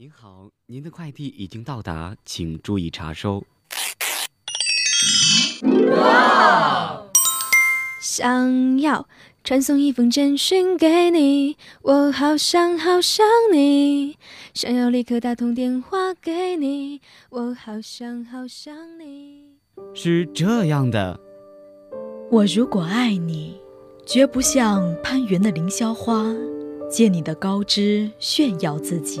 您好，您的快递已经到达，请注意查收。哇想要传送一封简讯给你，我好想好想你。想要立刻打通电话给你，我好想好想你。是这样的，我如果爱你，绝不像攀援的凌霄花，借你的高枝炫耀自己。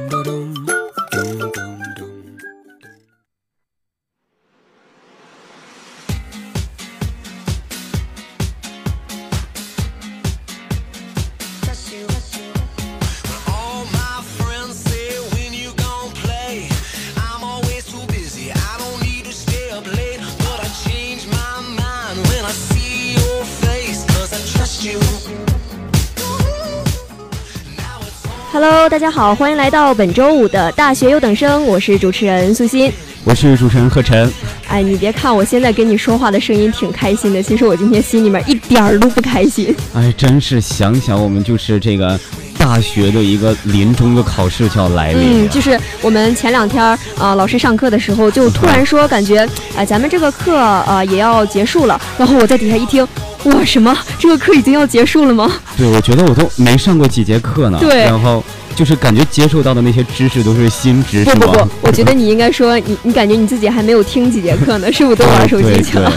Hello，大家好，欢迎来到本周五的大学优等生，我是主持人素心。我是主持人贺晨，哎，你别看我现在跟你说话的声音挺开心的，其实我今天心里面一点儿都不开心。哎，真是想想我们就是这个大学的一个临终的考试就要来临嗯，就是我们前两天儿啊、老师上课的时候就突然说，感觉哎、咱们这个课呃也要结束了。然后我在底下一听，哇，什么？这个课已经要结束了吗？对，我觉得我都没上过几节课呢，对然后就是感觉接受到的那些知识都是新知识吗？不不不，我觉得你应该说你你感觉你自己还没有听几节课呢，是不是都玩手机去了？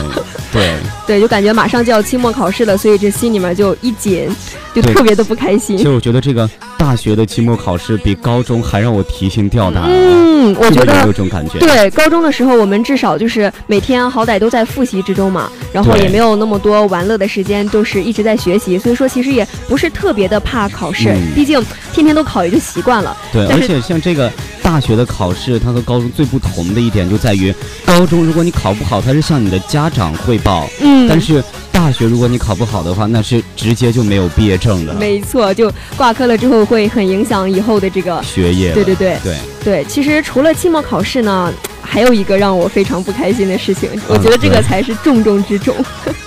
对对 对，就感觉马上就要期末考试了，所以这心里面就一紧，就特别的不开心，其实。我觉得这个大学的期末考试比高中还让我提心吊胆啊。嗯，我觉得有没有这种感觉？对，高中的时候我们至少就是每天好歹都在复习之中嘛，然后也没有那么多玩乐的时间，都是一直在学习，所以说其实也不是特别的怕考试，嗯毕竟天天都考也就习惯了。对，而且像这个大学的考试，它和高中最不同的一点就在于，高中如果你考不好，它是向你的家长汇报，嗯，但是大学如果你考不好的话，那是直接就没有毕业证的没错，就挂科了之后会很影响以后的这个。学业。对对对对，对，其实除了期末考试呢，还有一个让我非常不开心的事情，我觉得这个才是重中之重。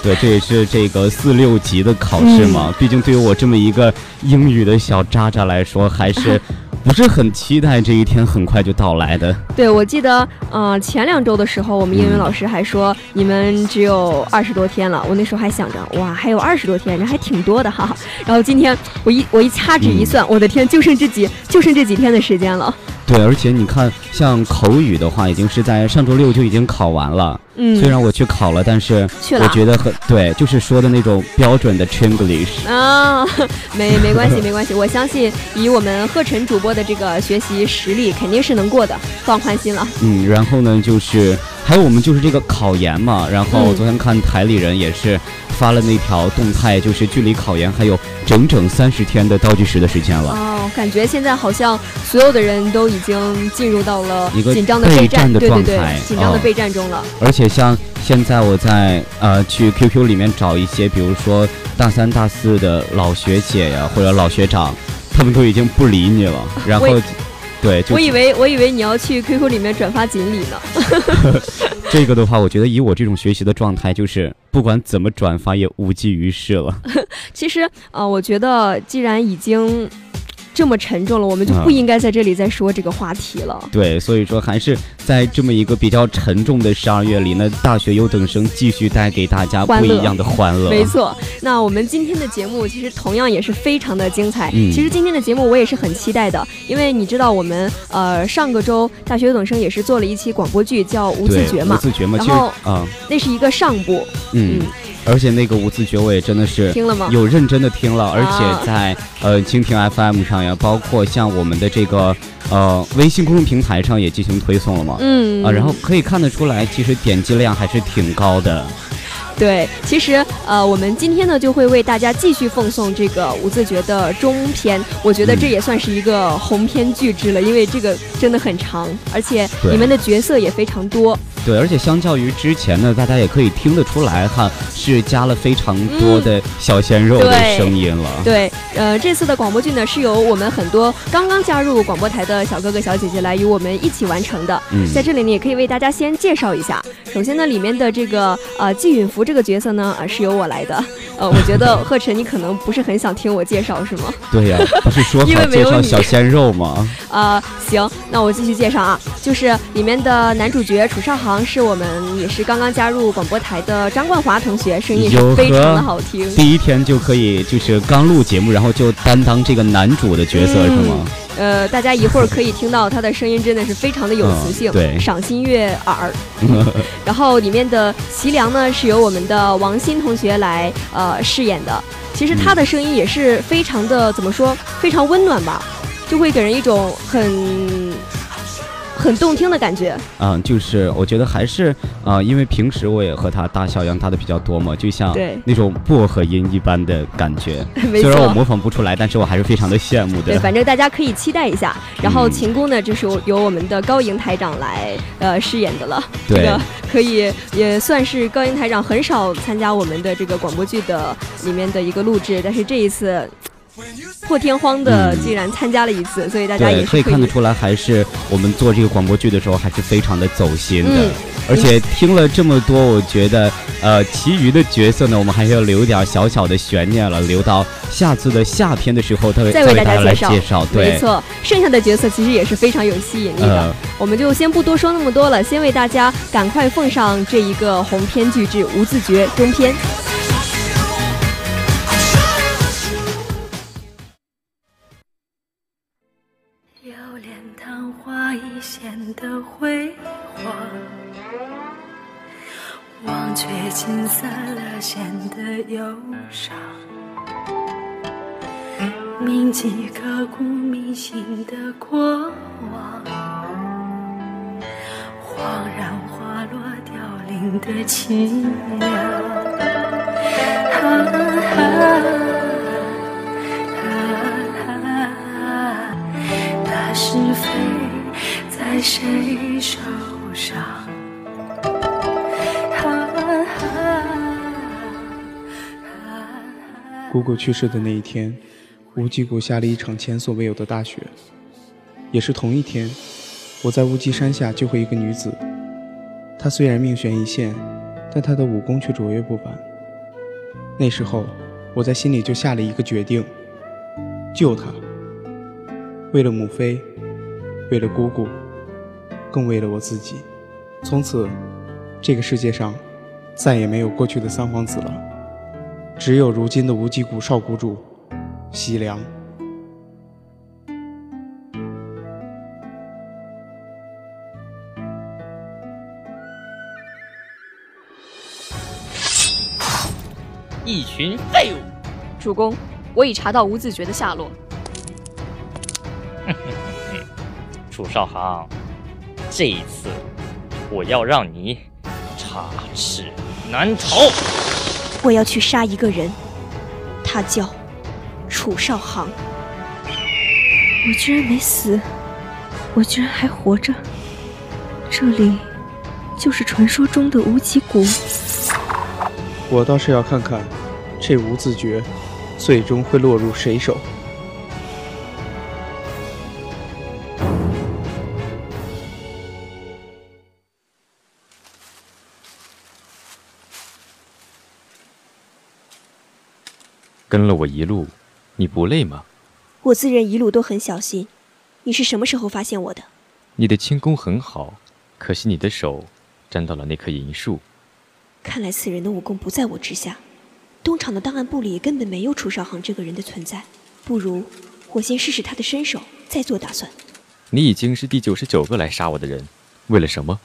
对，这也是这个四六级的考试嗯嘛。毕竟对于我这么一个英语的小渣渣来说，还是不是很期待这一天很快就到来的。对，我记得，呃，前两周的时候，我们英文嗯老师还说、你们只有二十多天了。我那时候还想着，哇，还有二十多天，人还挺多的哈。然后今天我一我一掐指一嗯算，我的天，就剩这几就剩这几天的时间了。对，而且你看，像口语的话，已经是在上周六就已经考完了。嗯，虽然我去考了，但是我觉得很对，就是说的那种标准的 Chinglish。啊，没没关系没关系，我相信以我们贺晨主播的这个学习实力，肯定是能过的，放宽心了。嗯，然后呢，就是还有我们就是这个考研嘛，然后昨天看台里人也是发了那条动态，就是距离考研还有整整三十天的倒计时的时间了。哦，感觉现在好像所有的人都已经进入到了一个紧张的备备战，战的对对对状态，紧张的哦备战中了。而且像现在我在呃去 QQ 里面找一些，比如说大三、大四的老学姐呀，或者老学长，他们都已经不理你了。然后对，就我以为我以为你要去 QQ 里面转发锦鲤呢。这个的话，我觉得以我这种学习的状态，就是不管怎么转发也无济于事了。其实呃，我觉得既然已经这么沉重了，我们就不嗯。应该在这里再说这个话题了。对，所以说还是在这么一个比较沉重的十二月里那，大学优等生继续带给大家不一样的欢乐。没错，那我们今天的节目其实同样也是非常的精彩。嗯。其实今天的节目我也是很期待的，因为你知道我们呃上个周大学优等生也是做了一期广播剧叫《无自觉》嘛。无，自觉嘛，其实然后啊，那是一个上部，嗯，而且那个无字诀我也真的是听了吗？有认真的听了，而啊且在呃蜻蜓 FM 上呀，包括像我们的这个呃微信公众平台上也进行推送了嘛。嗯啊，然后可以看得出来，其实点击量还是挺高的。对，其实呃，我们今天呢就会为大家继续奉送这个无字诀的中篇，我觉得这也算是一个鸿篇巨制了，因为这个真的很长，而且对里面的角色也非常多。对，而且相较于之前呢，大家也可以听得出来哈，是加了非常多的小鲜肉的声音了。对，呃，这次的广播剧呢是由我们很多刚刚加入广播台的小哥哥小姐姐来与我们一起完成的。嗯在这里呢，也可以为大家先介绍一下。首先呢，里面的这个呃季允福这个角色呢，啊、是由我来的。呃，我觉得贺晨你可能不是很想听我介绍，是吗？对呀、不是说因好介绍为没有你小鲜肉吗？啊，行，那我继续介绍啊，就是里面的男主角楚少航是我们也是刚刚加入广播台的张冠华同学，声音是非常的好听。第一天就可以，就是刚录节目，然后就担当这个男主的角色、嗯是吗？呃，大家一会儿可以听到他的声音真的是非常的有磁性，嗯对赏心悦耳。然后里面的齐良呢是由我们的王鑫同学来呃饰演的，其实他的声音也是非常的怎么说，非常温暖吧，就会给人一种很很动听的感觉。嗯，就是我觉得还是啊、呃因为平时我也和他搭小样搭的比较多嘛，就像对那种薄荷音一般的感觉。虽然我模仿不出来，但是我还是非常的羡慕的对，反正大家可以期待一下。然后嗯秦姑呢，就是由由我们的高莹台长来呃饰演的了。这对个可以也算是高莹台长很少参加我们的这个广播剧的里面的一个录制，但是这一次破天荒的嗯竟然参加了一次，所以大家也可以看得出来，还是我们做这个广播剧的时候，还是非常的走心的。嗯而且听了这么多，我觉得，呃，其余的角色呢，我们还是要留点小小的悬念了，留到下次的下篇的时候，再再为大家介绍介绍。对，没错，剩下的角色其实也是非常有吸引力的。呃，我们就先不多说那么多了，先为大家赶快奉上这一个红篇巨制《无自觉》中篇。一现的辉煌，忘却金色了显得忧伤。铭记刻骨铭心的过往，恍然花落凋零的凄凉。啊啊啊那是非在谁手上？姑姑去世的那一天，乌鸡谷下了一场前所未有的大雪。也是同一天，我在乌鸡山下救回一个女子。她虽然命悬一线，但她的武功却卓越不凡。那时候，我在心里就下了一个决定：救她。为了母妃，为了姑姑，更为了我自己。从此，这个世界上再也没有过去的三皇子了。只有如今的无极谷少谷主西凉。一群废物！主公，我已查到吴自觉的下落。楚少航，这一次我要让你插翅难逃！我要去杀一个人，他叫楚少航。我居然没死，我居然还活着。这里就是传说中的无极谷。我倒是要看看，这无字诀最终会落入谁手。我一路，你不累吗？我自认一路都很小心。你是什么时候发现我的？你的轻功很好，可惜你的手沾到了那棵银树。看来此人的武功不在我之下。东厂的档案部里根本没有楚少航这个人的存在。不如我先试试他的身手，再做打算。你已经是第九十九个来杀我的人，为了什么？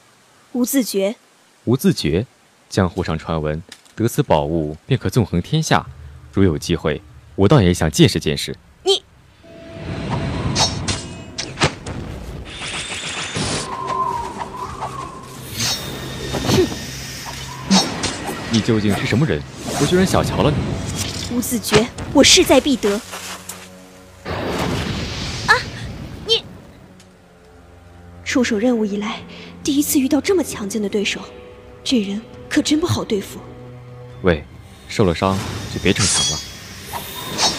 无自觉，无自觉。江湖上传闻，得此宝物便可纵横天下。如有机会，我倒也想见识见识。你，哼，你究竟是什么人？我居然小瞧了你！吴子爵，我势在必得。啊，你出手任务以来，第一次遇到这么强劲的对手，这人可真不好对付。喂，受了伤就别逞强了。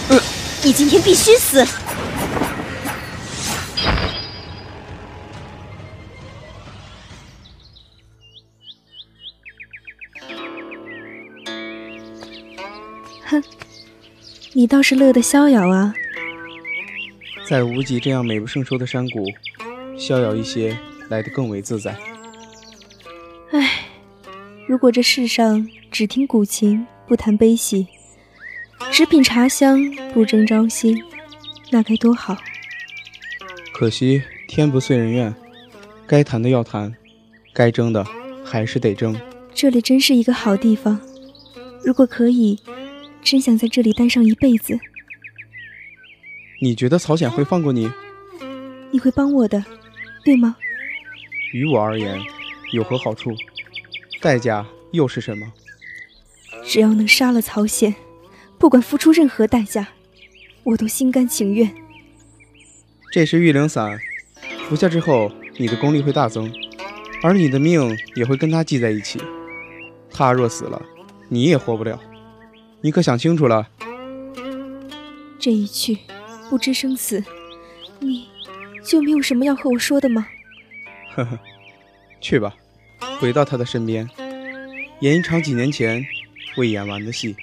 呃，你今天必须死！哼，你倒是乐得逍遥啊！在无极这样美不胜收的山谷，逍遥一些来得更为自在。唉，如果这世上只听古琴不谈悲喜，只品茶香不争朝夕，那该多好！可惜天不遂人愿，该谈的要谈，该争的还是得争。这里真是一个好地方，如果可以。真想在这里待上一辈子。你觉得曹显会放过你？你会帮我的，对吗？于我而言，有何好处？代价又是什么？只要能杀了曹显，不管付出任何代价，我都心甘情愿。这是玉灵散，服下之后，你的功力会大增，而你的命也会跟他系在一起。他若死了，你也活不了。你可想清楚了？这一去，不知生死，你就没有什么要和我说的吗？呵呵，去吧，回到他的身边，演一场几年前未演完的戏。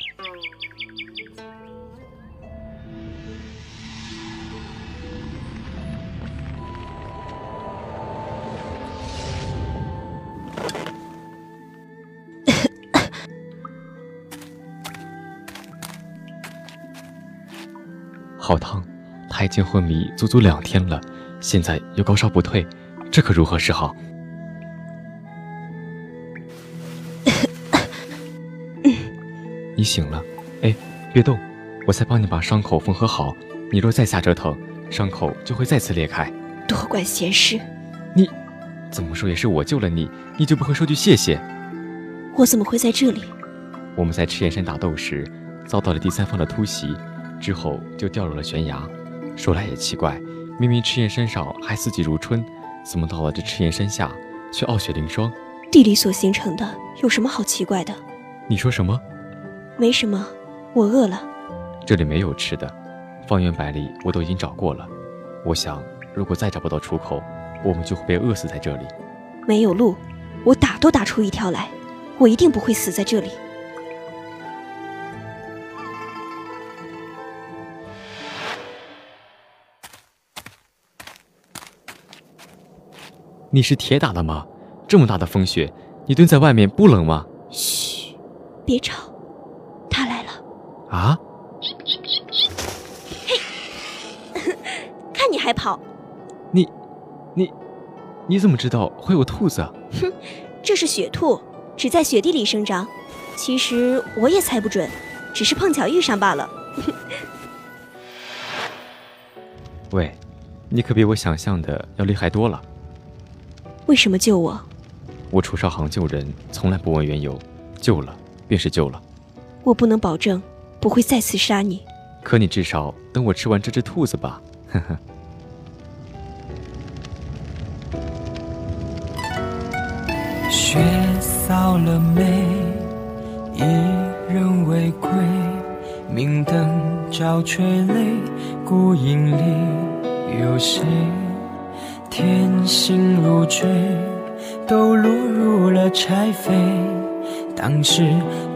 好烫，他已经昏迷足足两天了，现在又高烧不退，这可如何是好？你醒了，哎，别动，我再帮你把伤口缝合好。你若再瞎折腾，伤口就会再次裂开。多管闲事！你，怎么说也是我救了你，你就不会说句谢谢？我怎么会在这里？我们在赤焰山打斗时，遭到了第三方的突袭。之后就掉入了悬崖。说来也奇怪，明明赤焰山上还四季如春，怎么到了这赤焰山下却傲雪凌霜？地理所形成的，有什么好奇怪的？你说什么？没什么，我饿了。这里没有吃的，方圆百里我都已经找过了。我想，如果再找不到出口，我们就会被饿死在这里。没有路，我打都打出一条来，我一定不会死在这里。你是铁打的吗？这么大的风雪，你蹲在外面不冷吗？嘘，别吵，他来了。啊？嘿，看你还跑！你，你，你怎么知道会有兔子？哼，这是雪兔，只在雪地里生长。其实我也猜不准，只是碰巧遇上罢了。喂，你可比我想象的要厉害多了。为什么救我？我楚少航救人从来不问缘由，救了便是救了。我不能保证不会再次杀你，可你至少等我吃完这只兔子吧。呵呵。雪扫了眉，一人未归，明灯照垂泪，孤影里有谁？天星如坠，都落入了柴扉。当时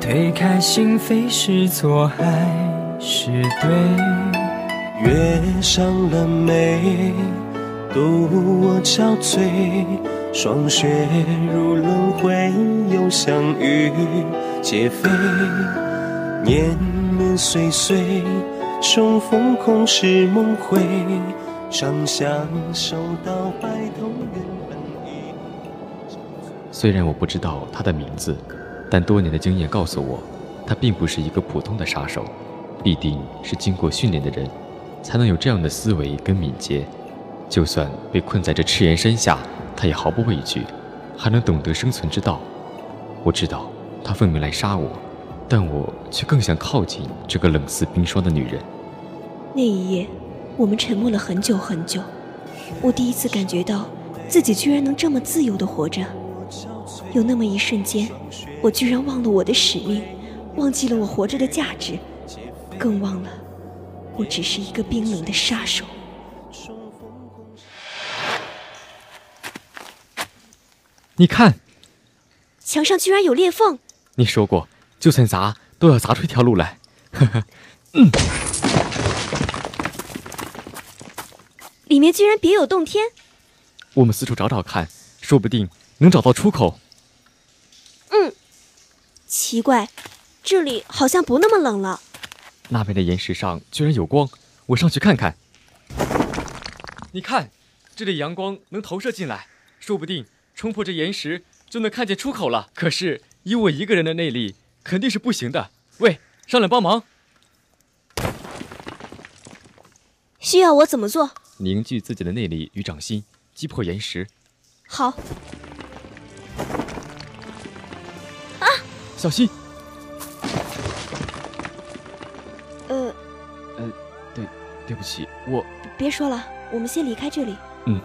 推开心扉是错还是对？月上了眉，独我憔悴。霜雪如轮回，又相遇皆非。年年岁岁，重逢空是梦回。虽然我不知道他的名字，但多年的经验告诉我，他并不是一个普通的杀手，必定是经过训练的人，才能有这样的思维跟敏捷。就算被困在这赤岩山下，他也毫不畏惧，还能懂得生存之道。我知道，他奉命来杀我，但我却更想靠近这个冷似冰霜的女人。那一夜，我们沉默了很久很久。我第一次感觉到自己居然能这么自由的活着。有那么一瞬间，我居然忘了我的使命，忘记了我活着的价值，更忘了我只是一个冰冷的杀手。你看，墙上居然有裂缝。你说过，就算砸都要砸出一条路来。呵呵，嗯，里面居然别有洞天。我们四处找找看，说不定能找到出口。嗯，奇怪，这里好像不那么冷了。那边的岩石上居然有光，我上去看看。你看，这里阳光能投射进来，说不定冲破这岩石就能看见出口了。可是以我一个人的内力，肯定是不行的。喂，上来帮忙！需要我怎么做？凝聚自己的内力与掌心，击破岩石。好。啊！小心！呃，呃，对，对不起，我别说了，我们先离开这里。嗯。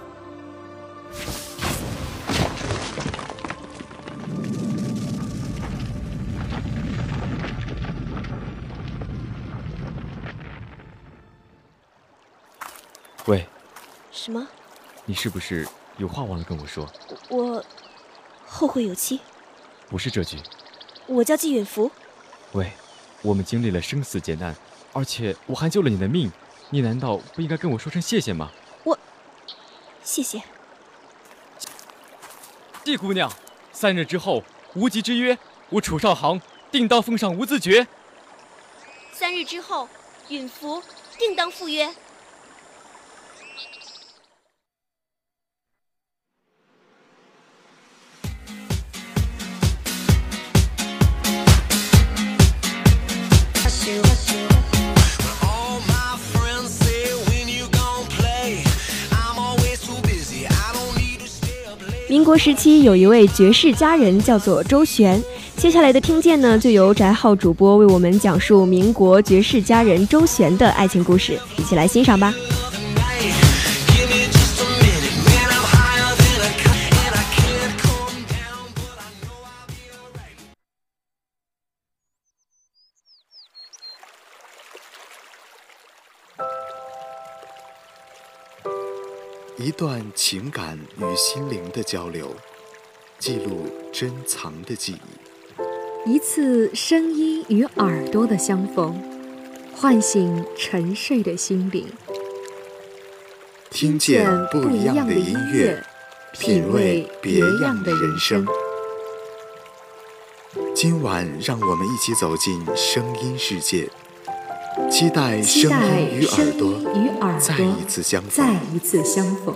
什么？你是不是有话忘了跟我说？我后会有期。不是这句。我叫季允福。喂，我们经历了生死劫难，而且我还救了你的命，你难道不应该跟我说声谢谢吗？我，谢谢。季姑娘，三日之后，无极之约，我楚少航定当奉上无字诀。三日之后，允福定当赴约。民国时期有一位绝世佳人，叫做周璇。接下来的听见呢，就由翟浩主播为我们讲述民国绝世佳人周璇的爱情故事，一起来欣赏吧。段情感与心灵的交流，记录珍藏的记忆；一次声音与耳朵的相逢，唤醒沉睡的心灵。听见不一样的音乐，品味别样的人生。今晚，让我们一起走进声音世界，期待声音与耳朵再一次相逢。再一次相逢。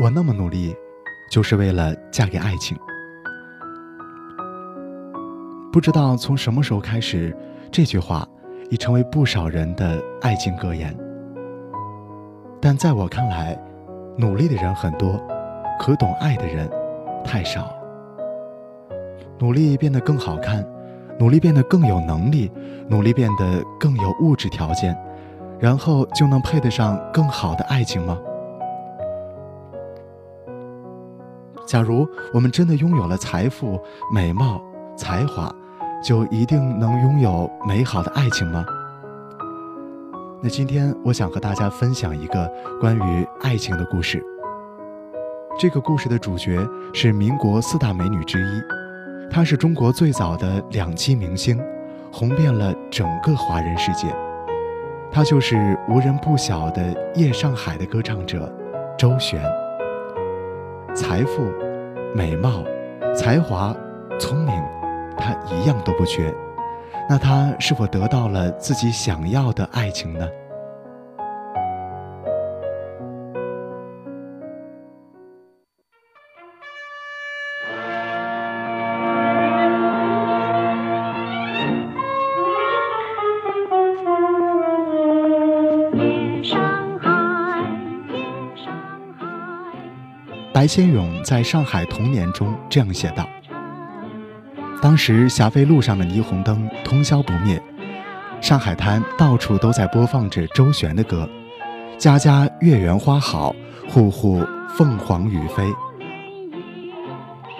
我那么努力，就是为了嫁给爱情。不知道从什么时候开始，这句话已成为不少人的爱情格言。但在我看来，努力的人很多，可懂爱的人太少。努力变得更好看，努力变得更有能力，努力变得更有物质条件，然后就能配得上更好的爱情吗？假如我们真的拥有了财富、美貌、才华，就一定能拥有美好的爱情吗？那今天我想和大家分享一个关于爱情的故事。这个故事的主角是民国四大美女之一，她是中国最早的两栖明星，红遍了整个华人世界。她就是无人不晓的夜上海的歌唱者周璇。财富、美貌、才华、聪明，他一样都不缺。那他是否得到了自己想要的爱情呢？白先勇在上海童年中这样写道当时霞飞路上的霓虹灯通宵不灭，上海滩到处都在播放着周璇的歌，家家月圆花好，户户凤凰于飞。”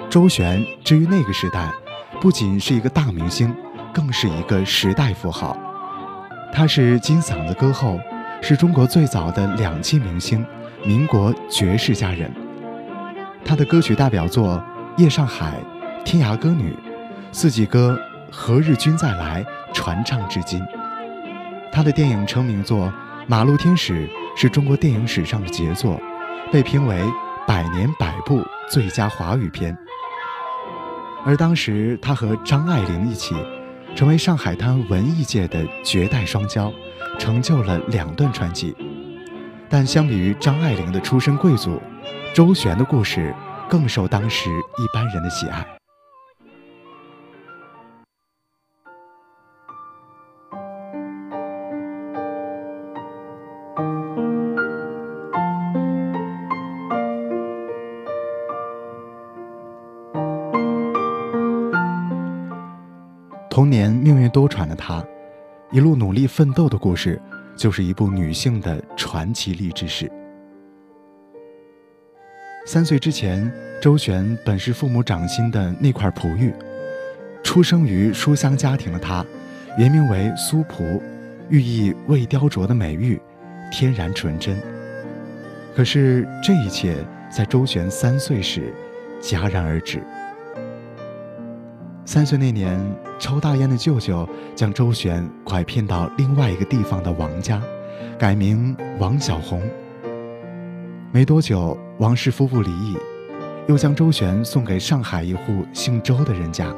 周璇，至于那个时代，不仅是一个大明星，更是一个时代符号。她是金嗓子歌后，是中国最早的两栖明星，民国绝世佳人。她的歌曲代表作《夜上海》《天涯歌女》《四季歌》《何日君再来》传唱至今。他的电影成名作《马路天使》是中国电影史上的杰作，被评为百年百部最佳华语片。而当时他和张爱玲一起，成为上海滩文艺界的绝代双骄，成就了两段传奇。但相比于张爱玲的出身贵族，周璇的故事更受当时一般人的喜爱。童年命运多舛的她，一路努力奋斗的故事，就是一部女性的传奇励志史。三岁之前，周璇本是父母掌心的那块璞玉。出生于书香家庭的她，原名为苏璞，寓意未雕琢的美玉，天然纯真。可是这一切在周璇三岁时戛然而止。三岁那年，抽大烟的舅舅将周璇拐骗到另外一个地方的王家，改名王小红。没多久，王氏夫妇离异，又将周璇送给上海一户姓周的人家。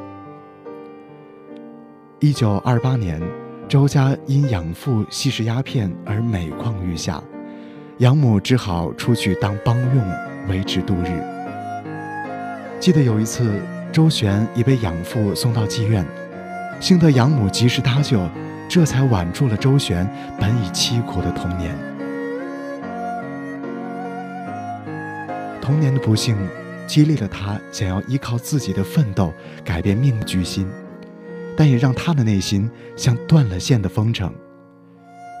一九二八年，周家因养父吸食鸦片而每况愈下，养母只好出去当帮佣维持度日。记得有一次。周璇已被养父送到妓院，幸得养母及时搭救，这才挽住了周璇本已凄苦的童年。童年的不幸，激励了他想要依靠自己的奋斗改变命的决心，但也让他的内心像断了线的风筝，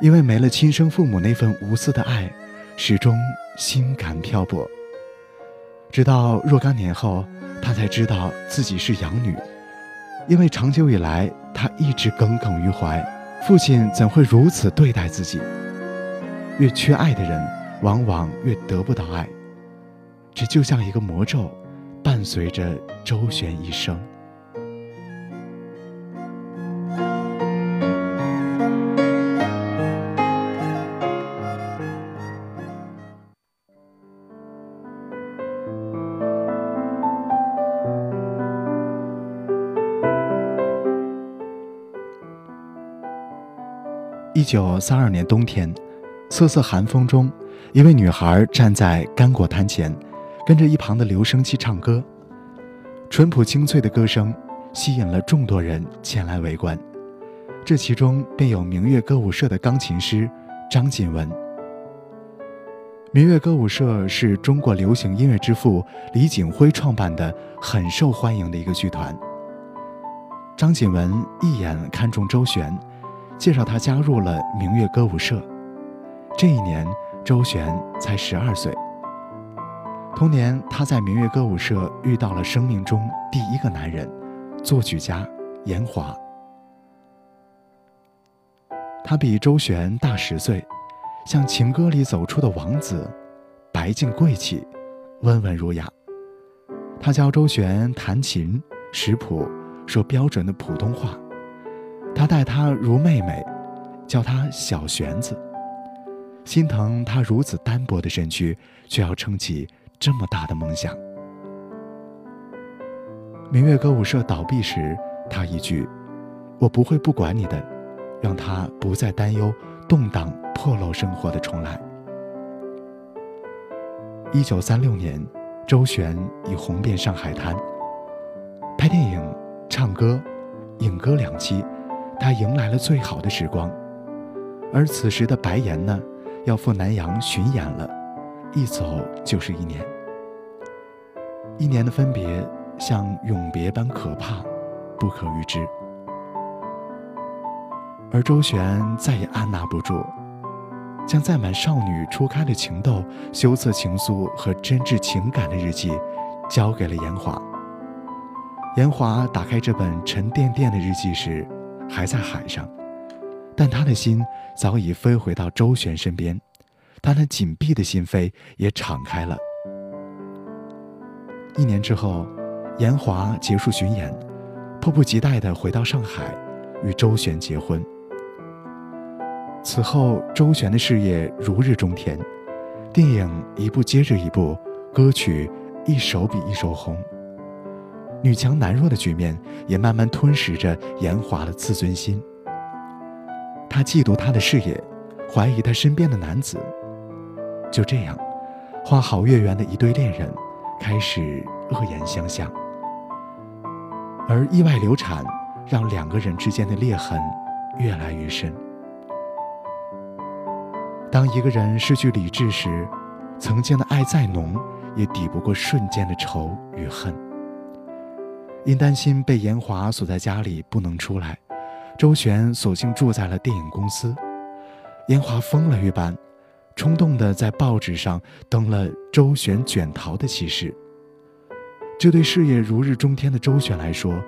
因为没了亲生父母那份无私的爱，始终心感漂泊。直到若干年后。他才知道自己是养女，因为长久以来他一直耿耿于怀，父亲怎会如此对待自己？越缺爱的人，往往越得不到爱。这就像一个魔咒，伴随着周旋一生。九三二年冬天，瑟瑟寒风中，一位女孩站在干果摊前，跟着一旁的留声机唱歌。淳朴清脆的歌声吸引了众多人前来围观，这其中便有明月歌舞社的钢琴师张锦文。明月歌舞社是中国流行音乐之父李景辉创办的，很受欢迎的一个剧团。张锦文一眼看中周璇。介绍他加入了明月歌舞社。这一年，周璇才十二岁。同年，他在明月歌舞社遇到了生命中第一个男人，作曲家严华。他比周璇大十岁，像情歌里走出的王子，白净贵气，温文儒雅。他教周璇弹琴、识谱、说标准的普通话。他待她如妹妹，叫她小玄子，心疼她如此单薄的身躯，却要撑起这么大的梦想。明月歌舞社倒闭时，他一句“我不会不管你的”，让他不再担忧动荡破漏生活的重来。一九三六年，周璇已红遍上海滩，拍电影、唱歌、影歌两栖。他迎来了最好的时光，而此时的白岩呢，要赴南洋巡演了，一走就是一年。一年的分别像永别般可怕，不可预知。而周旋再也按捺不住，将载满少女初开的情窦、羞涩情愫和真挚情感的日记，交给了严华。严华打开这本沉甸甸的日记时，还在海上，但他的心早已飞回到周旋身边，他那紧闭的心扉也敞开了。一年之后，严华结束巡演，迫不及待地回到上海，与周璇结婚。此后，周璇的事业如日中天，电影一部接着一部，歌曲一首比一首红。女强男弱的局面也慢慢吞噬着严华的自尊心。他嫉妒他的事业，怀疑他身边的男子。就这样，花好月圆的一对恋人。开始恶言相向，而意外流产让两个人之间的裂痕越来越深。当一个人失去理智时，曾经的爱再浓，也抵不过瞬间的仇与恨。因担心被严华锁在家里不能出来，周旋索性住在了电影公司。严华疯了一般。冲动地在报纸上登了周旋卷逃的启事。这对事业如日中天的周旋来说，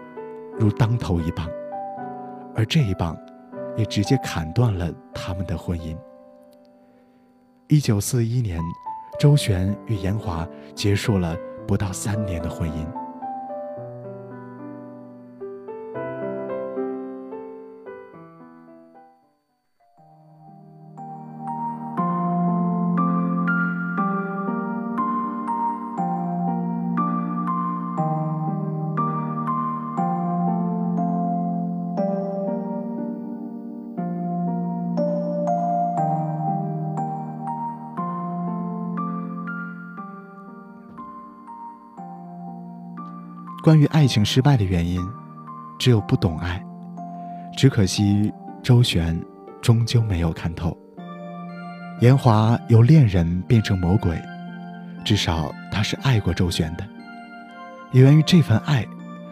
如当头一棒，而这一棒，也直接砍断了他们的婚姻。一九四一年，周旋与严华结束了不到三年的婚姻。关于爱情失败的原因，只有不懂爱。只可惜周旋终究没有看透。严华由恋人变成魔鬼，至少他是爱过周旋的。也源于这份爱，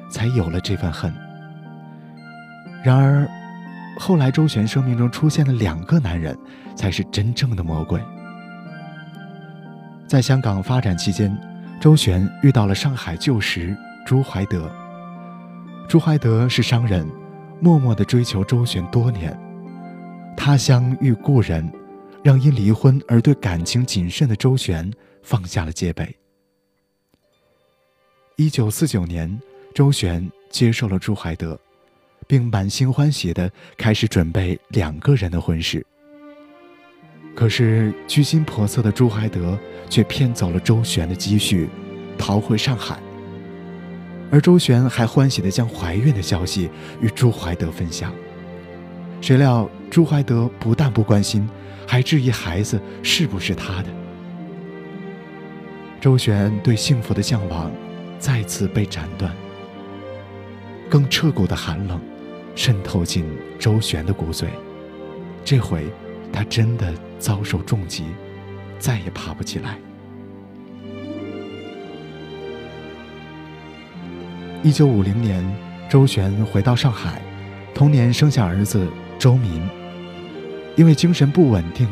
才有了这份恨。然而，后来周旋生命中出现的两个男人，才是真正的魔鬼。在香港发展期间，周旋遇到了上海旧时。朱怀德，朱怀德是商人，默默地追求周旋多年。他乡遇故人，让因离婚而对感情谨慎的周旋放下了戒备。一九四九年，周旋接受了朱怀德，并满心欢喜地开始准备两个人的婚事。可是居心叵测的朱怀德却骗走了周旋的积蓄，逃回上海。而周旋还欢喜地将怀孕的消息与朱怀德分享，谁料朱怀德不但不关心，还质疑孩子是不是他的。周旋对幸福的向往再次被斩断，更彻骨的寒冷渗透进周旋的骨髓。这回，他真的遭受重击，再也爬不起来。一九五零年，周璇回到上海，同年生下儿子周民。因为精神不稳定，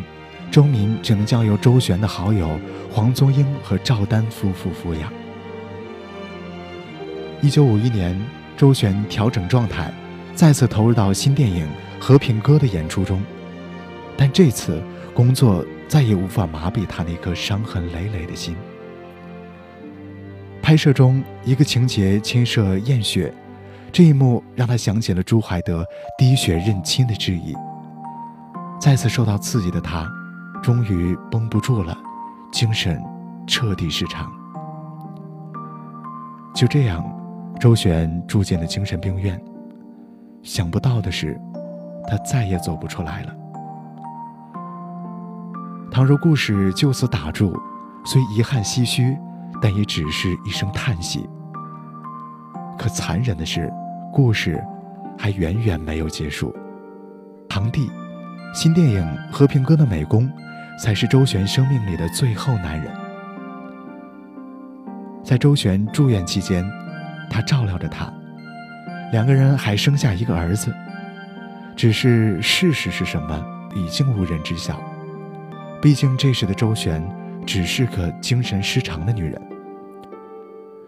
周民只能交由周璇的好友黄宗英和赵丹夫妇抚养。一九五一年，周璇调整状态，再次投入到新电影《和平鸽》的演出中，但这次工作再也无法麻痹他那颗伤痕累累的心。拍摄中，一个情节牵涉验血，这一幕让他想起了朱怀德滴血认亲的质疑。再次受到刺激的他，终于绷不住了，精神彻底失常。就这样，周旋住进了精神病院。想不到的是，他再也走不出来了。倘若故事就此打住，虽遗憾唏嘘。但也只是一声叹息。可残忍的是，故事还远远没有结束。堂弟，新电影《和平鸽》的美工，才是周旋生命里的最后男人。在周旋住院期间，他照料着她，两个人还生下一个儿子。只是事实是什么，已经无人知晓。毕竟这时的周旋只是个精神失常的女人。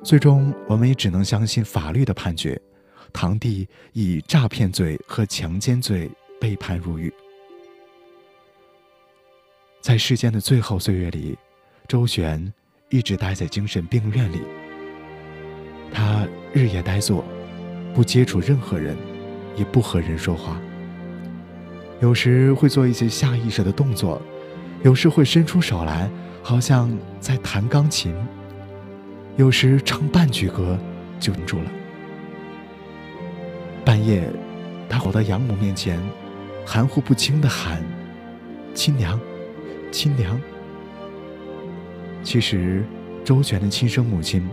最终，我们也只能相信法律的判决：堂弟以诈骗罪和强奸罪被判入狱。在世间的最后岁月里，周旋一直待在精神病院里。他日夜呆坐，不接触任何人，也不和人说话。有时会做一些下意识的动作，有时会伸出手来，好像在弹钢琴；有时唱半句歌就停住了。半夜，他跑到养母面前，含糊不清地喊：“亲娘，亲娘。”其实，周全的亲生母亲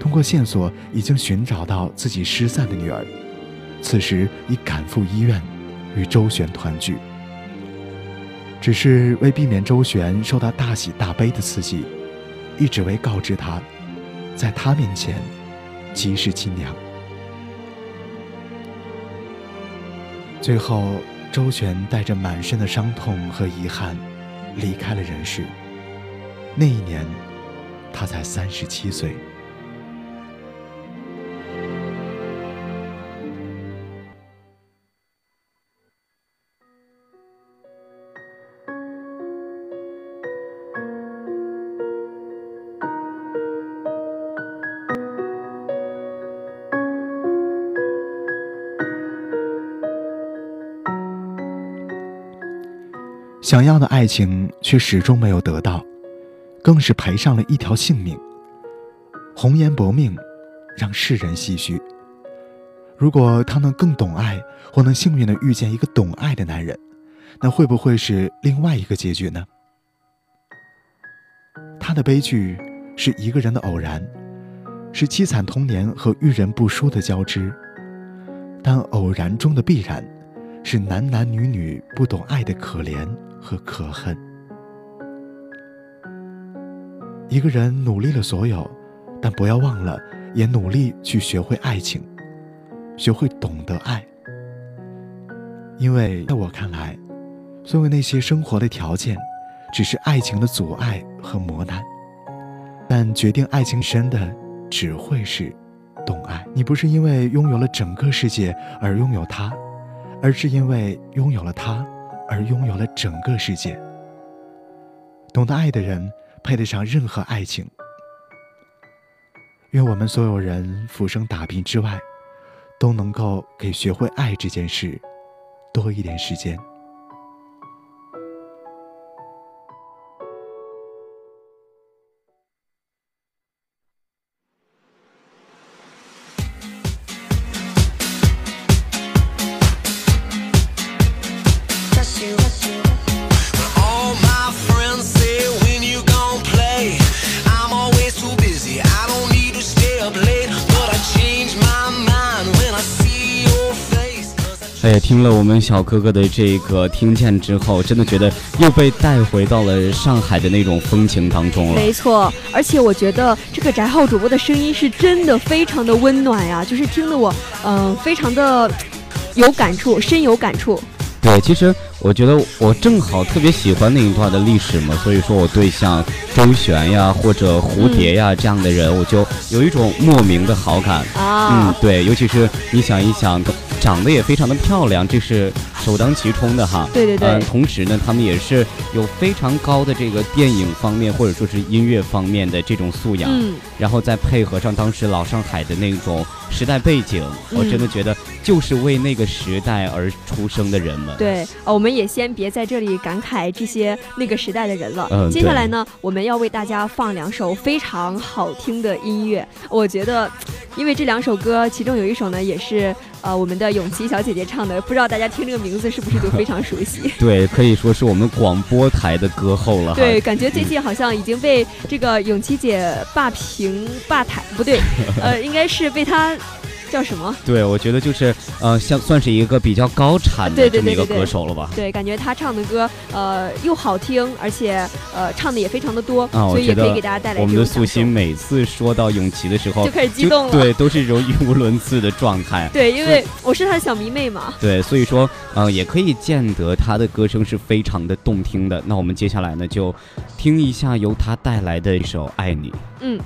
通过线索已经寻找到自己失散的女儿，此时已赶赴医院。与周旋团聚，只是为避免周旋受到大喜大悲的刺激，一直为告知他，在他面前即是亲娘。最后，周旋带着满身的伤痛和遗憾，离开了人世。那一年，他才三十七岁。想要的爱情却始终没有得到，更是赔上了一条性命。红颜薄命，让世人唏嘘。如果他能更懂爱，或能幸运的遇见一个懂爱的男人，那会不会是另外一个结局呢？他的悲剧是一个人的偶然，是凄惨童年和遇人不淑的交织，但偶然中的必然。是男男女女不懂爱的可怜和可恨。一个人努力了所有，但不要忘了，也努力去学会爱情，学会懂得爱。因为在我看来，所有那些生活的条件，只是爱情的阻碍和磨难。但决定爱情深的，只会是懂爱。你不是因为拥有了整个世界而拥有他。而是因为拥有了他，而拥有了整个世界。懂得爱的人，配得上任何爱情。愿我们所有人浮生打拼之外，都能够给学会爱这件事多一点时间。听了我们小哥哥的这个听见之后，真的觉得又被带回到了上海的那种风情当中了。没错，而且我觉得这个翟浩主播的声音是真的非常的温暖呀，就是听得我嗯非常的 有感触，深有感触。对，其实我觉得我正好特别喜欢那一段的历史嘛，所以说我对像周璇呀或者蝴蝶呀这样的人，我就有一种莫名的好感啊。嗯，对，尤其是你想一想。长得也非常的漂亮，这是首当其冲的哈。对对对。同时呢，他们也是有非常高的这个电影方面或者说是音乐方面的这种素养。嗯。然后再配合上当时老上海的那种时代背景，我真的觉得就是为那个时代而出生的人们。对，我们也先别在这里感慨这些那个时代的人了。嗯。接下来呢，我们要为大家放两首非常好听的音乐。我觉得，因为这两首歌，其中有一首呢，也是。呃，我们的永琪小姐姐唱的，不知道大家听这个名字是不是就非常熟悉？对，可以说是我们广播台的歌后了。对，感觉最近好像已经被这个永琪姐霸屏霸台，不对，呃，应该是被她叫什么？对我觉得就是呃像算是一个比较高产的这么一个歌手了吧。对感觉他唱的歌呃又好听而且呃唱的也非常的多所以也可以给大家带来我们的素心每次说到永琪的时候就开始激动了。对都是一种语无伦次的状态。对因为我是他的小迷妹嘛。对所以说呃也可以见得他的歌声是非常的动听的那我们接下来呢就听一下由他带来的一首爱你嗯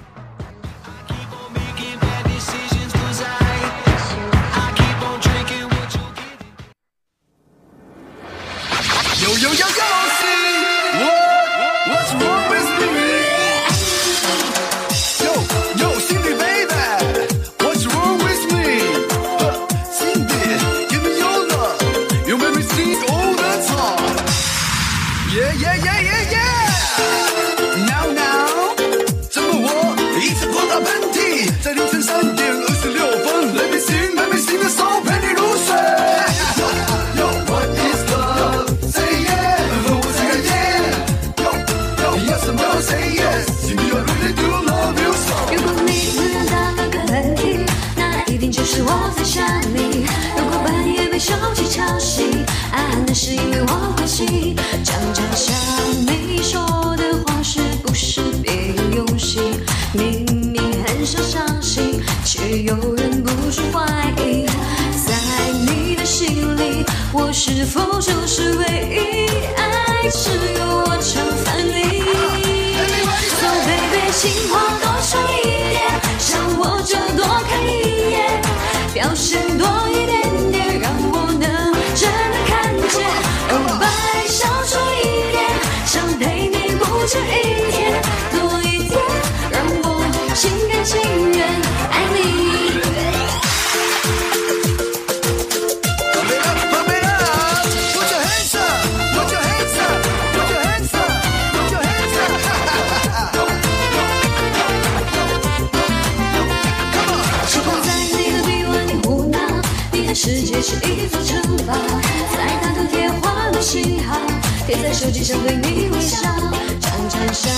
常常想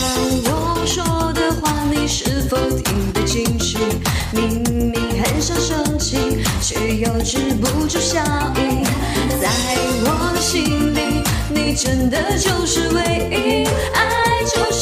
我说的话你是否听得进去明明很想生气却又止不住笑意在我的心里你真的就是唯一爱就是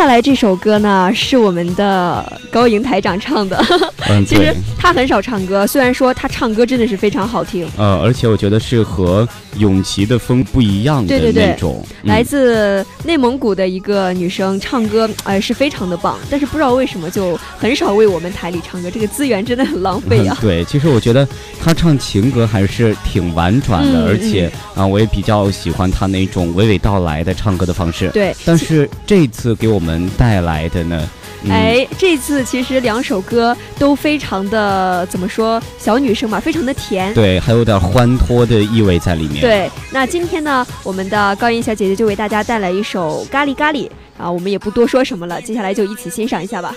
下来这首歌呢，是我们的高莹台长唱的。嗯，其实对。他很少唱歌，虽然说他唱歌真的是非常好听。呃，而且我觉得是和永琪的风不一样的对对对那种。嗯来自内蒙古的一个女生，唱歌哎、是非常的棒，但是不知道为什么就很少为我们台里唱歌，这个资源真的很浪费啊。对，其实我觉得他唱情歌还是挺婉转的，嗯而且啊、我也比较喜欢他那种娓娓道来的唱歌的方式。对但是这次给我们带来的呢，嗯、哎，这次其实两首歌都非常的怎么说，小女生嘛，非常的甜。对，还有点欢脱的意味在里面。，对，那今天呢，我们的高音小姐姐就为大家带来一首《咖喱咖喱》啊，我们也不多说什么了，接下来就一起欣赏一下吧。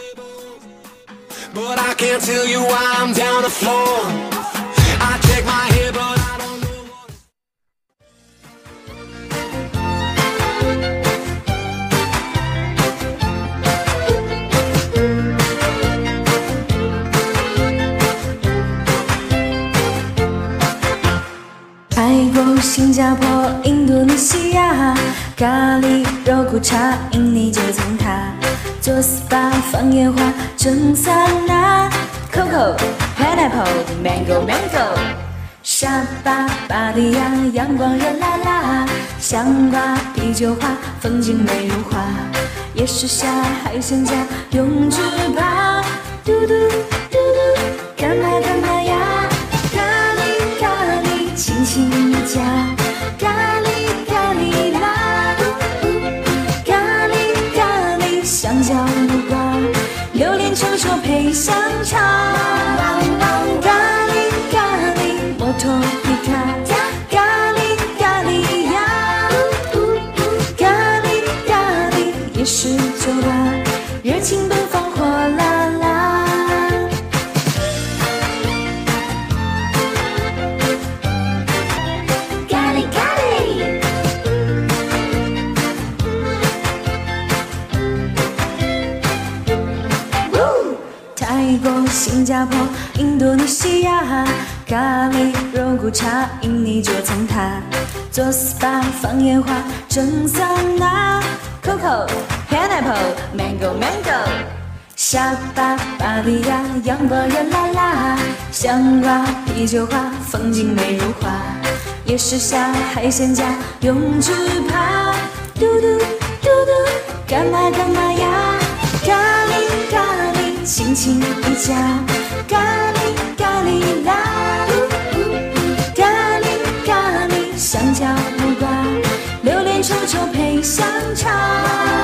But I can't tell you why I'm down the floor. I check my 新加坡、印度尼西亚，咖喱、肉骨茶，印尼九层塔。做 SPA 放烟花，蒸桑拿，Coco、Pineapple、Mango、Mango。沙巴、芭提雅，阳光热辣辣，香瓜、啤酒花，风景美如画。夜市下海鲜价，永居吧，嘟嘟嘟嘟，干嘛干嘛呀？咖喱咖喱，轻轻咖喱咖喱辣，咖喱咖喱，香蕉木瓜，榴莲臭臭配香肠，印尼西亚，咖喱、肉骨茶，印尼就从它。做 SPA 放烟花，蒸桑拿，Coco、Pineapple、Mango Mango。沙巴、芭提雅，阳光热辣辣，香瓜、啤酒花，风景美如画。夜市下海鲜价，泳池趴，嘟嘟嘟嘟，干嘛干嘛呀？咖喱咖喱，轻轻一夹，咖喱咖喱啦，咖喱咖喱，咖喱咖喱香蕉木瓜榴莲臭臭配香茶。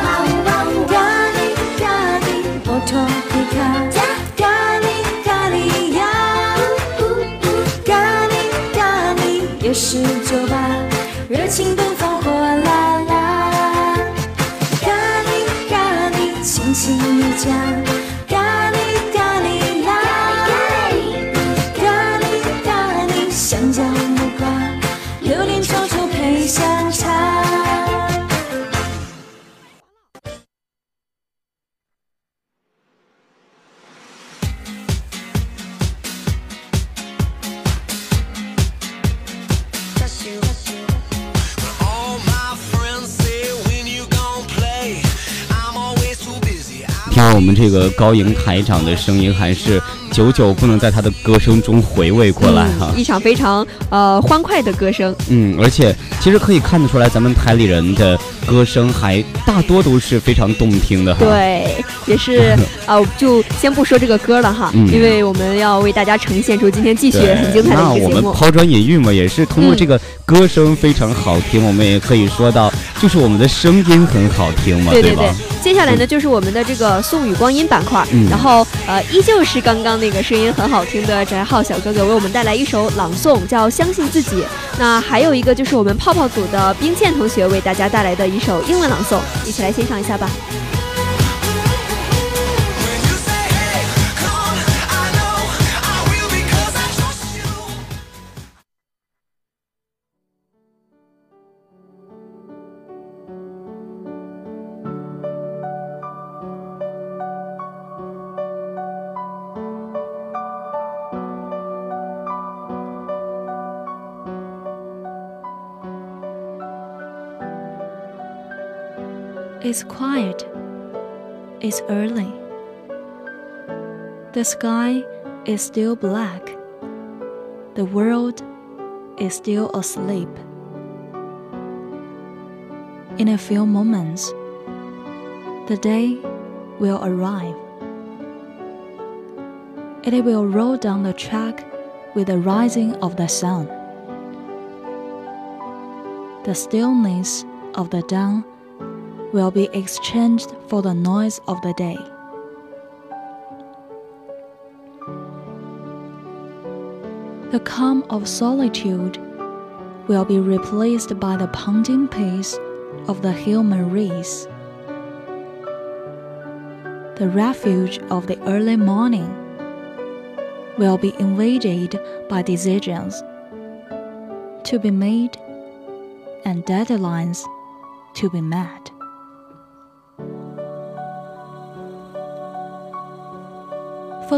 这个高音台长的声音，还是久久不能在他的歌声中回味过来哈、一场非常呃欢快的歌声。嗯，而且其实可以看得出来，咱们台里人的歌声还大多都是非常动听的哈。，对，也是啊、就先不说这个歌了哈，嗯因为我们要为大家呈现出今天继续很精彩的那我们一个节目。抛砖引玉嘛，也是通过嗯这个歌声非常好听，我们也可以说到，就是我们的声音很好听嘛，对对吧？接下来呢就是我们的这个宋雨光阴板块，嗯然后呃依旧是刚刚那个声音很好听的翟浩小哥哥为我们带来一首朗诵，叫《相信自己》。那还有一个就是我们泡泡组的冰倩同学为大家带来的一首英文朗诵，一起来欣赏一下吧。It's quiet It's early. The sky is still black. The world is still asleep. In a few moments, the day will arrive. It will roll down the track with the rising of the sun. The stillness of the dawn will be exchanged for the noise of the day. The calm of solitude will be replaced by the pounding pace of the human race. The refuge of the early morning will be invaded by decisions to be made and deadlines to be met.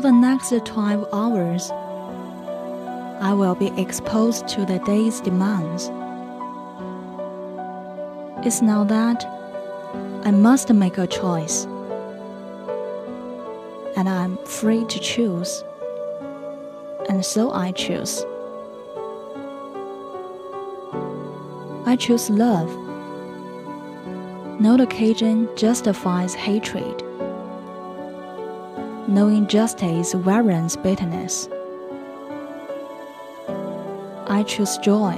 For the next 12 hours, I will be exposed to the day's demands. It's now that I must make a choice, and I'm free to choose, and so I choose. I choose love. No occasion justifies hatred. No injustice warrants bitterness. I choose joy.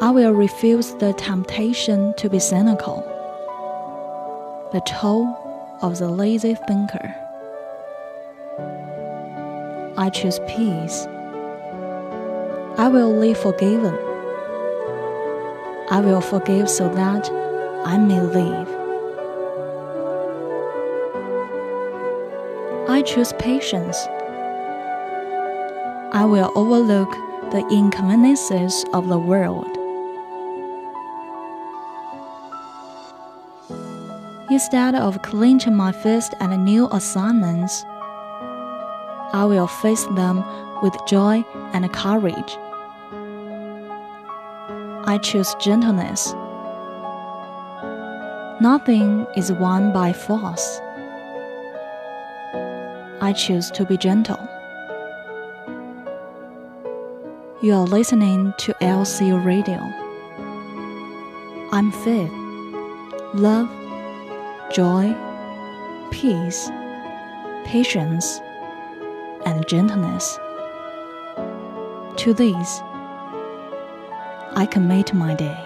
I will refuse the temptation to be cynical, the toll of the lazy thinker. I choose peace. I will live forgiven. I will forgive so that I may live. Choose patience. I will overlook the inconveniences of the world. Instead of clenching my fist at new assignments, I will face them with joy and courage. I choose gentleness. Nothing is won by force. I choose to be gentle. You are listening to LC Radio. I'm faith, love, joy, peace, patience, and gentleness. To these, I commit my day.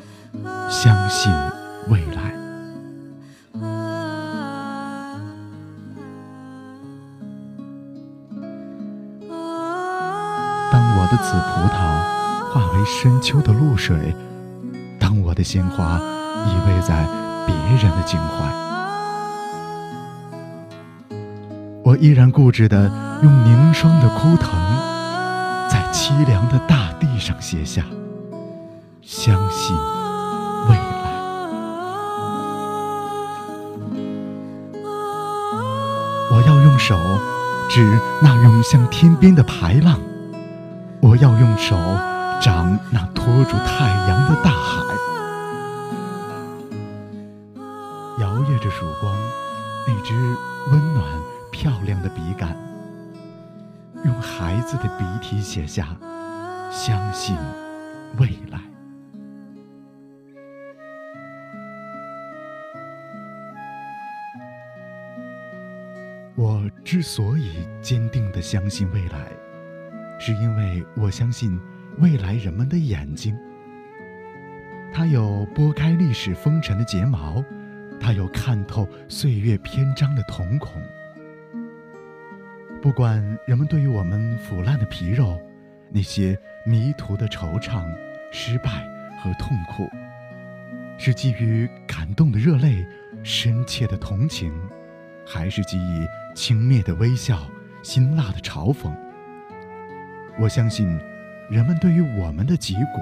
相信未来。当我的紫葡萄化为深秋的露水，当我的鲜花依偎在别人的襟怀，我依然固执地用凝霜的枯藤，在凄凉的大地上写下相信。用手指那涌向天边的排浪，我要用手掌那托住太阳的大海，摇曳着曙光，那只温暖漂亮的笔杆，用孩子的笔体写下相信未来。我之所以坚定地相信未来，是因为我相信未来人们的眼睛。它有拨开历史风尘的睫毛，它有看透岁月篇章的瞳孔。不管人们对于我们腐烂的皮肉，那些迷途的惆怅、失败和痛苦，是基于感动的热泪、深切的同情，还是基于轻蔑的微笑、辛辣的嘲讽？我相信，人们对于我们的脊骨，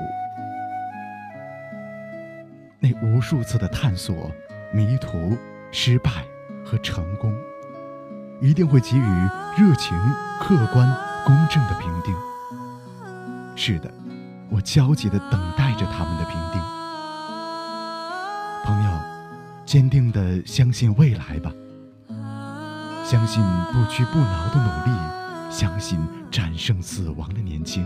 那无数次的探索、迷途、失败和成功。一定会给予热情、客观、公正的评定。是的，我焦急地等待着他们的评定。朋友，坚定地相信未来吧，相信不屈不挠的努力，相信战胜死亡的年轻。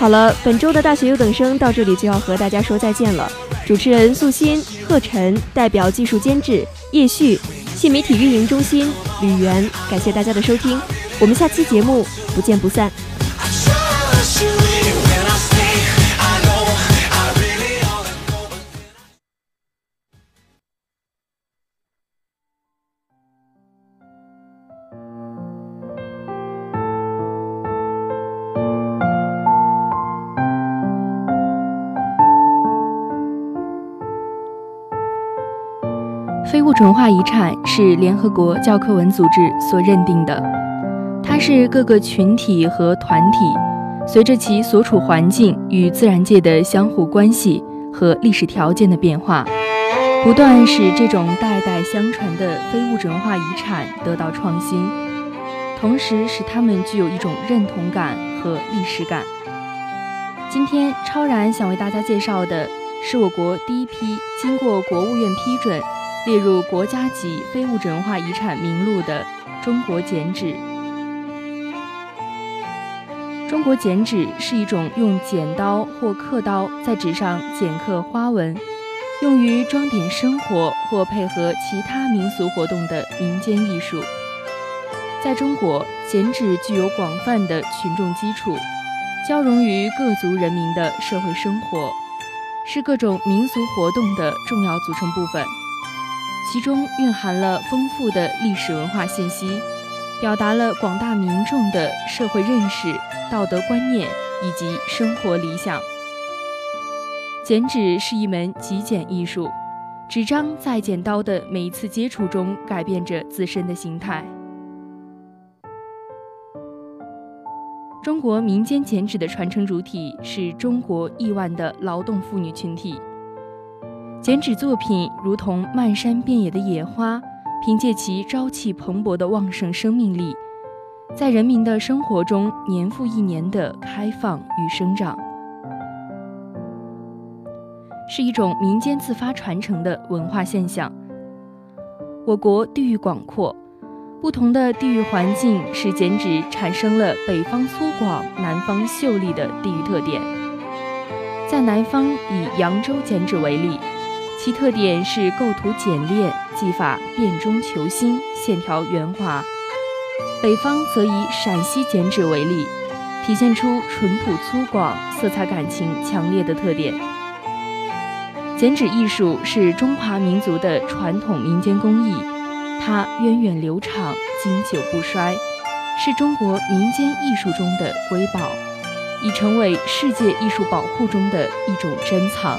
好了，本周的大学优等生到这里就要和大家说再见了。主持人素心、贺晨，代表技术监制叶旭，新媒体运营中心吕媛，感谢大家的收听，我们下期节目不见不散。文化遗产是联合国教科文组织所认定的，它是各个群体和团体随着其所处环境与自然界的相互关系和历史条件的变化，不断使这种代代相传的非物质文化遗产得到创新，同时使它们具有一种认同感和历史感。今天，超然想为大家介绍的是我国第一批经过国务院批准。列入国家级非物质文化遗产名录的中国剪纸。中国剪纸是一种用剪刀或刻刀在纸上剪刻花纹，用于装点生活或配合其他民俗活动的民间艺术。在中国，剪纸具有广泛的群众基础，交融于各族人民的社会生活，是各种民俗活动的重要组成部分。其中蕴含了丰富的历史文化信息，表达了广大民众的社会认识、道德观念以及生活理想。剪纸是一门极简艺术，纸张在剪刀的每一次接触中改变着自身的形态。中国民间剪纸的传承主体是中国亿万的劳动妇女群体。剪纸作品如同漫山遍野的野花，凭借其朝气蓬勃的旺盛生命力，在人民的生活中年复一年的开放与生长，是一种民间自发传承的文化现象。我国地域广阔，不同的地域环境使剪纸产生了北方粗犷、南方秀丽的地域特点。在南方，以扬州剪纸为例。其特点是构图简练，技法变中求新，线条圆滑。北方则以陕西剪纸为例，体现出淳朴粗犷、色彩感情强烈的特点。剪纸艺术是中华民族的传统民间工艺，它源远流长、经久不衰，是中国民间艺术中的瑰宝，已成为世界艺术宝库中的一种珍藏。